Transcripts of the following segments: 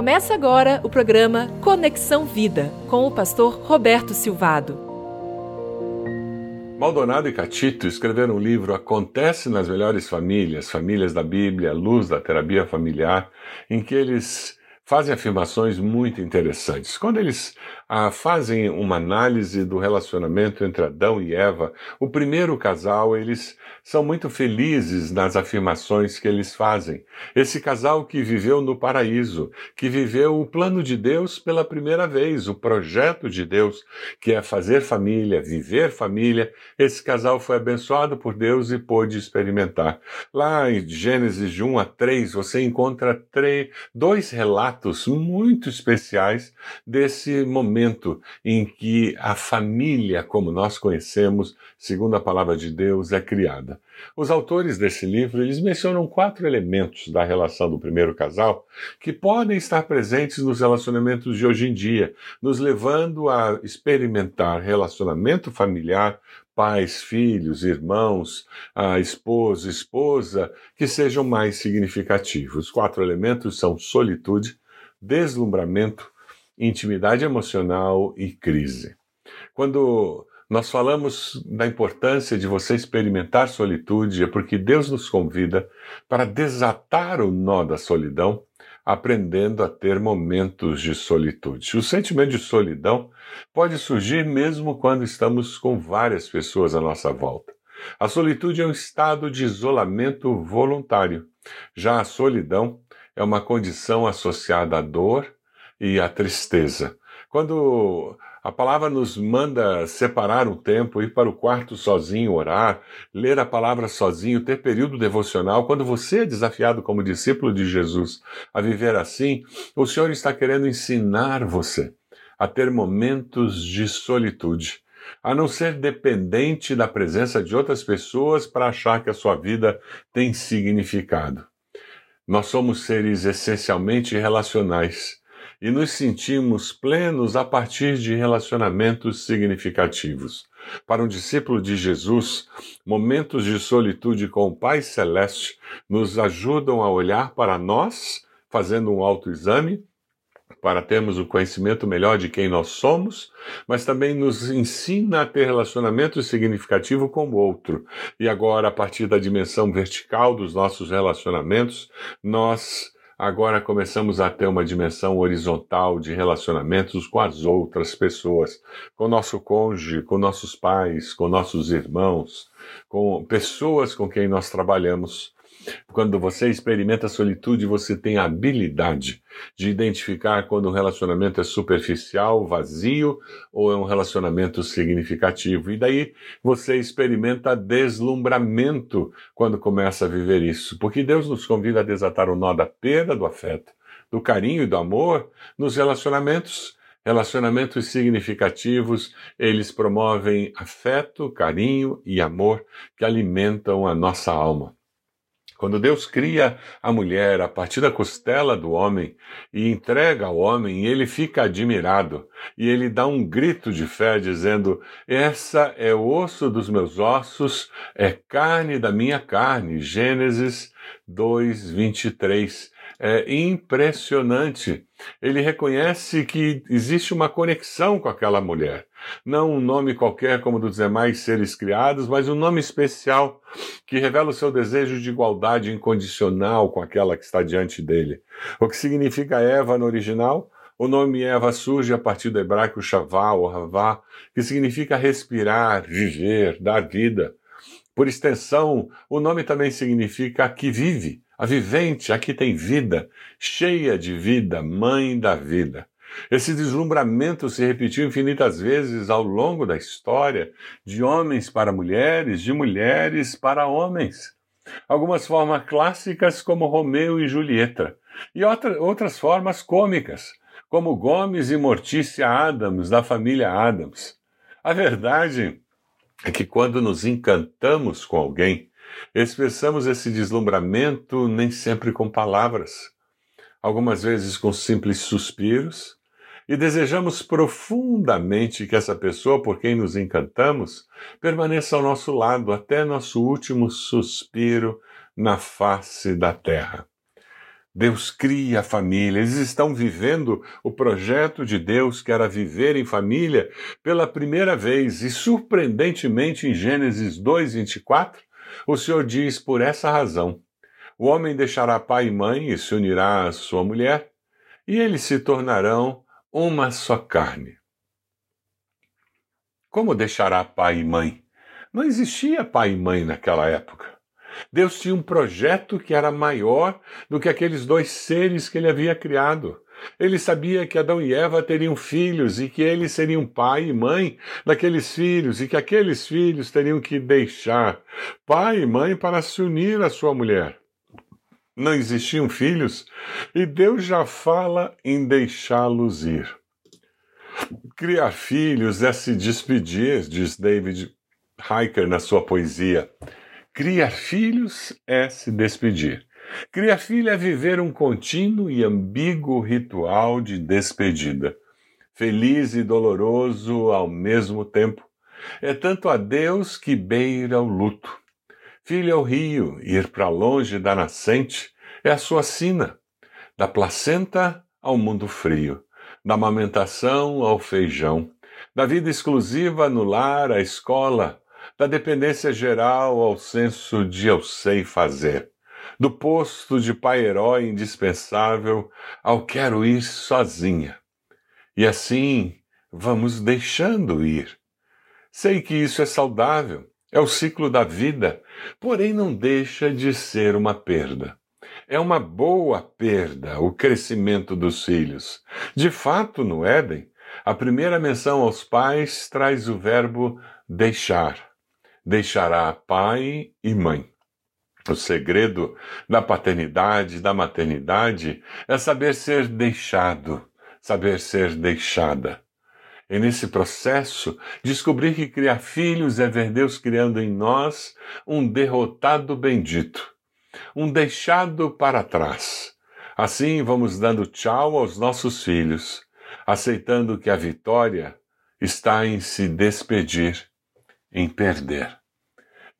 Começa agora o programa Conexão Vida com o pastor Roberto Silvado. Maldonado e Catito escreveram um livro Acontece nas Melhores Famílias, Famílias da Bíblia, Luz da Terapia Familiar, em que eles fazem afirmações muito interessantes. Quando eles ah, fazem uma análise do relacionamento entre Adão e Eva, o primeiro casal, eles são muito felizes nas afirmações que eles fazem. Esse casal que viveu no paraíso, que viveu o plano de Deus pela primeira vez, o projeto de Deus, que é fazer família, viver família, esse casal foi abençoado por Deus e pôde experimentar. Lá em Gênesis de 1 a 3, você encontra três, dois relatos muito especiais desse momento em que a família, como nós conhecemos, segundo a palavra de Deus, é criada. Os autores desse livro, eles mencionam quatro elementos da relação do primeiro casal que podem estar presentes nos relacionamentos de hoje em dia, nos levando a experimentar relacionamento familiar pais, filhos, irmãos, a esposa, esposa, que sejam mais significativos. Os quatro elementos são solitude, deslumbramento, intimidade emocional e crise. Quando nós falamos da importância de você experimentar solitude, é porque Deus nos convida para desatar o nó da solidão, aprendendo a ter momentos de solitude. O sentimento de solidão pode surgir mesmo quando estamos com várias pessoas à nossa volta. A solitude é um estado de isolamento voluntário. Já a solidão é uma condição associada à dor e à tristeza. Quando a palavra nos manda separar um tempo, ir para o quarto sozinho, orar, ler a palavra sozinho, ter período devocional. Quando você é desafiado como discípulo de Jesus a viver assim, o Senhor está querendo ensinar você a ter momentos de solitude, a não ser dependente da presença de outras pessoas para achar que a sua vida tem significado. Nós somos seres essencialmente relacionais e nos sentimos plenos a partir de relacionamentos significativos. Para um discípulo de Jesus, momentos de solitude com o Pai Celeste nos ajudam a olhar para nós, fazendo um autoexame para termos o conhecimento melhor de quem nós somos, mas também nos ensina a ter relacionamento significativo com o outro. E agora, a partir da dimensão vertical dos nossos relacionamentos, nós agora começamos a ter uma dimensão horizontal de relacionamentos com as outras pessoas, com nosso cônjuge, com nossos pais, com nossos irmãos, com pessoas com quem nós trabalhamos. Quando você experimenta solitude, você tem a habilidade de identificar quando um relacionamento é superficial, vazio ou é um relacionamento significativo. E daí você experimenta deslumbramento quando começa a viver isso, porque Deus nos convida a desatar o nó da perda do afeto, do carinho e do amor nos relacionamentos. Relacionamentos significativos, eles promovem afeto, carinho e amor que alimentam a nossa alma. Quando Deus cria a mulher a partir da costela do homem e entrega ao homem, ele fica admirado e ele dá um grito de fé dizendo: Essa é o osso dos meus ossos, é carne da minha carne. Gênesis 2, 23 é impressionante. Ele reconhece que existe uma conexão com aquela mulher. Não um nome qualquer como dos demais seres criados, mas um nome especial que revela o seu desejo de igualdade incondicional com aquela que está diante dele. O que significa Eva no original? O nome Eva surge a partir do hebraico Shavá ou Havá, que significa respirar, viver, dar vida. Por extensão, o nome também significa que vive a vivente, a que tem vida, cheia de vida, mãe da vida. Esse deslumbramento se repetiu infinitas vezes ao longo da história, de homens para mulheres, de mulheres para homens. Algumas formas clássicas, como Romeu e Julieta, e outra, outras formas cômicas, como Gomes e Mortícia Adams, da família Adams. A verdade é que quando nos encantamos com alguém, Expressamos esse deslumbramento nem sempre com palavras, algumas vezes com simples suspiros, e desejamos profundamente que essa pessoa por quem nos encantamos permaneça ao nosso lado até nosso último suspiro na face da terra. Deus cria a família, eles estão vivendo o projeto de Deus, que era viver em família, pela primeira vez. E surpreendentemente, em Gênesis 2, 24, o Senhor diz: por essa razão, o homem deixará pai e mãe e se unirá à sua mulher, e eles se tornarão uma só carne. Como deixará pai e mãe? Não existia pai e mãe naquela época. Deus tinha um projeto que era maior do que aqueles dois seres que ele havia criado. Ele sabia que Adão e Eva teriam filhos e que eles seriam pai e mãe daqueles filhos e que aqueles filhos teriam que deixar pai e mãe para se unir à sua mulher. Não existiam filhos e Deus já fala em deixá-los ir. Criar filhos é se despedir, diz David Hiker na sua poesia. Criar filhos é se despedir. É viver um contínuo e ambíguo ritual de despedida, feliz e doloroso ao mesmo tempo. É tanto a Deus que beira o luto. Filho é o rio, ir para longe da nascente é a sua sina, da placenta ao mundo frio, da amamentação ao feijão, da vida exclusiva no lar à escola, da dependência geral ao senso de eu sei fazer, do posto de pai-herói indispensável ao quero ir sozinha. E assim vamos deixando ir. Sei que isso é saudável, é o ciclo da vida, porém não deixa de ser uma perda. É uma boa perda o crescimento dos filhos. De fato, no Éden, a primeira menção aos pais traz o verbo deixar deixará pai e mãe. O segredo da paternidade, da maternidade, é saber ser deixado, saber ser deixada. E nesse processo, descobrir que criar filhos é ver Deus criando em nós um derrotado bendito, um deixado para trás. Assim vamos dando tchau aos nossos filhos, aceitando que a vitória está em se despedir em perder.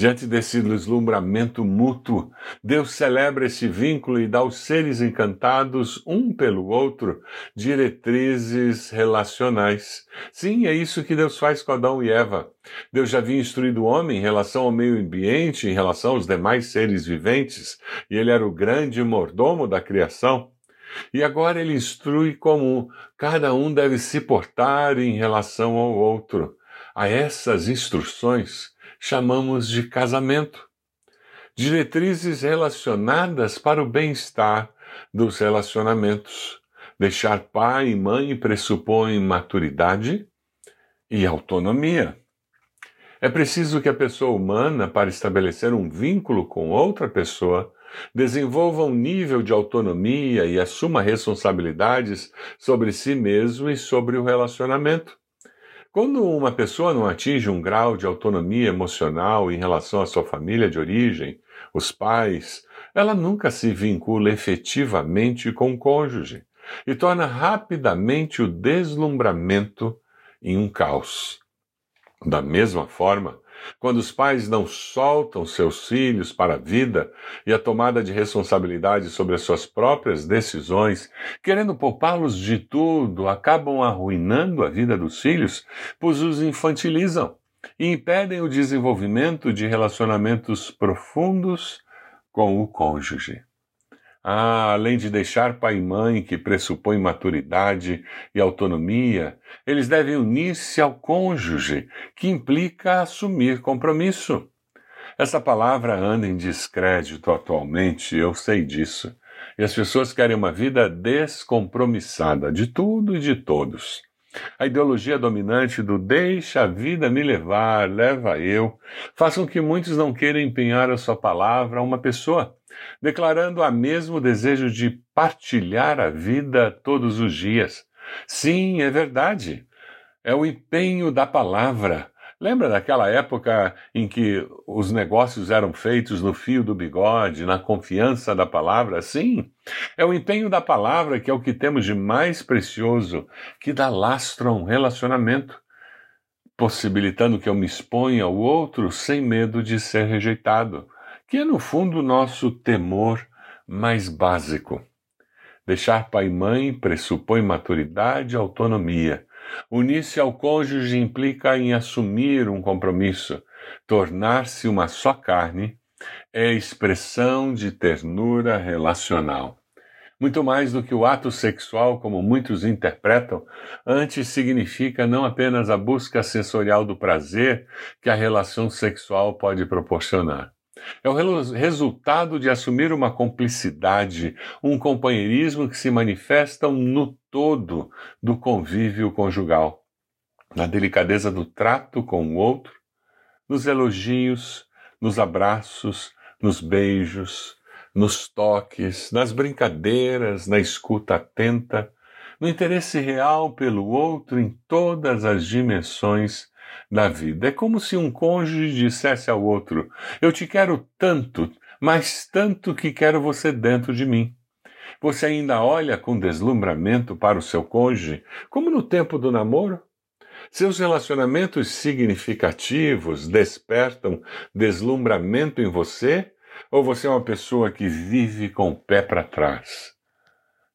Diante desse deslumbramento mútuo, Deus celebra esse vínculo e dá aos seres encantados, um pelo outro, diretrizes relacionais. Sim, é isso que Deus faz com Adão e Eva. Deus já havia instruído o homem em relação ao meio ambiente, em relação aos demais seres viventes, e ele era o grande mordomo da criação. E agora ele instrui como cada um deve se portar em relação ao outro. A essas instruções chamamos de casamento. Diretrizes relacionadas para o bem-estar dos relacionamentos. Deixar pai e mãe pressupõe maturidade e autonomia. É preciso que a pessoa humana, para estabelecer um vínculo com outra pessoa, desenvolva um nível de autonomia e assuma responsabilidades sobre si mesmo e sobre o relacionamento. Quando uma pessoa não atinge um grau de autonomia emocional em relação à sua família de origem, os pais, ela nunca se vincula efetivamente com o cônjuge e torna rapidamente o deslumbramento em um caos. Da mesma forma, quando os pais não soltam seus filhos para a vida e a tomada de responsabilidade sobre as suas próprias decisões, querendo poupá-los de tudo, acabam arruinando a vida dos filhos, pois os infantilizam e impedem o desenvolvimento de relacionamentos profundos com o cônjuge. Ah, além de deixar pai e mãe, que pressupõe maturidade e autonomia, eles devem unir-se ao cônjuge, que implica assumir compromisso. Essa palavra anda em descrédito atualmente, eu sei disso. E as pessoas querem uma vida descompromissada de tudo e de todos. A ideologia dominante do deixa a vida me levar, leva eu, faz com que muitos não queiram empenhar a sua palavra a uma pessoa declarando a mesmo desejo de partilhar a vida todos os dias. Sim, é verdade. É o empenho da palavra. Lembra daquela época em que os negócios eram feitos no fio do bigode, na confiança da palavra? Sim, é o empenho da palavra que é o que temos de mais precioso, que dá lastro a um relacionamento, possibilitando que eu me exponha ao outro sem medo de ser rejeitado que é no fundo o nosso temor mais básico. Deixar pai e mãe pressupõe maturidade e autonomia. Unir-se ao cônjuge implica em assumir um compromisso. Tornar-se uma só carne é expressão de ternura relacional. Muito mais do que o ato sexual, como muitos interpretam, antes significa não apenas a busca sensorial do prazer que a relação sexual pode proporcionar. É o resultado de assumir uma cumplicidade, um companheirismo que se manifestam no todo do convívio conjugal, na delicadeza do trato com o outro, nos elogios, nos abraços, nos beijos, nos toques, nas brincadeiras, na escuta atenta, no interesse real pelo outro em todas as dimensões da vida. É como se um cônjuge dissesse ao outro: Eu te quero tanto, mas tanto que quero você dentro de mim. Você ainda olha com deslumbramento para o seu cônjuge, como no tempo do namoro? Seus relacionamentos significativos despertam deslumbramento em você? Ou você é uma pessoa que vive com o pé para trás?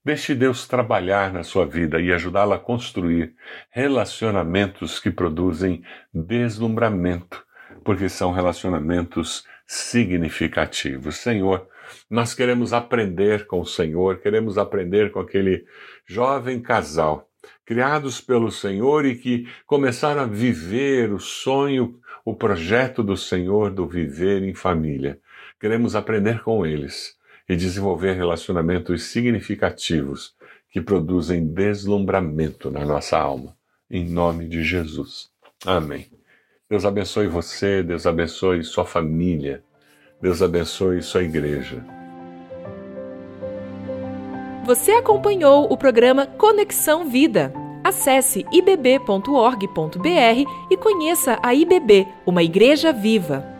Deixe Deus trabalhar na sua vida e ajudá-la a construir relacionamentos que produzem deslumbramento, porque são relacionamentos significativos. Senhor, nós queremos aprender com o Senhor, queremos aprender com aquele jovem casal criados pelo Senhor e que começaram a viver o sonho, o projeto do Senhor do viver em família. Queremos aprender com eles e desenvolver relacionamentos significativos que produzem deslumbramento na nossa alma. Em nome de Jesus. Amém. Deus abençoe você, Deus abençoe sua família, Deus abençoe sua igreja. Você acompanhou o programa Conexão Vida. Acesse ibb.org.br e conheça a IBB, uma igreja viva.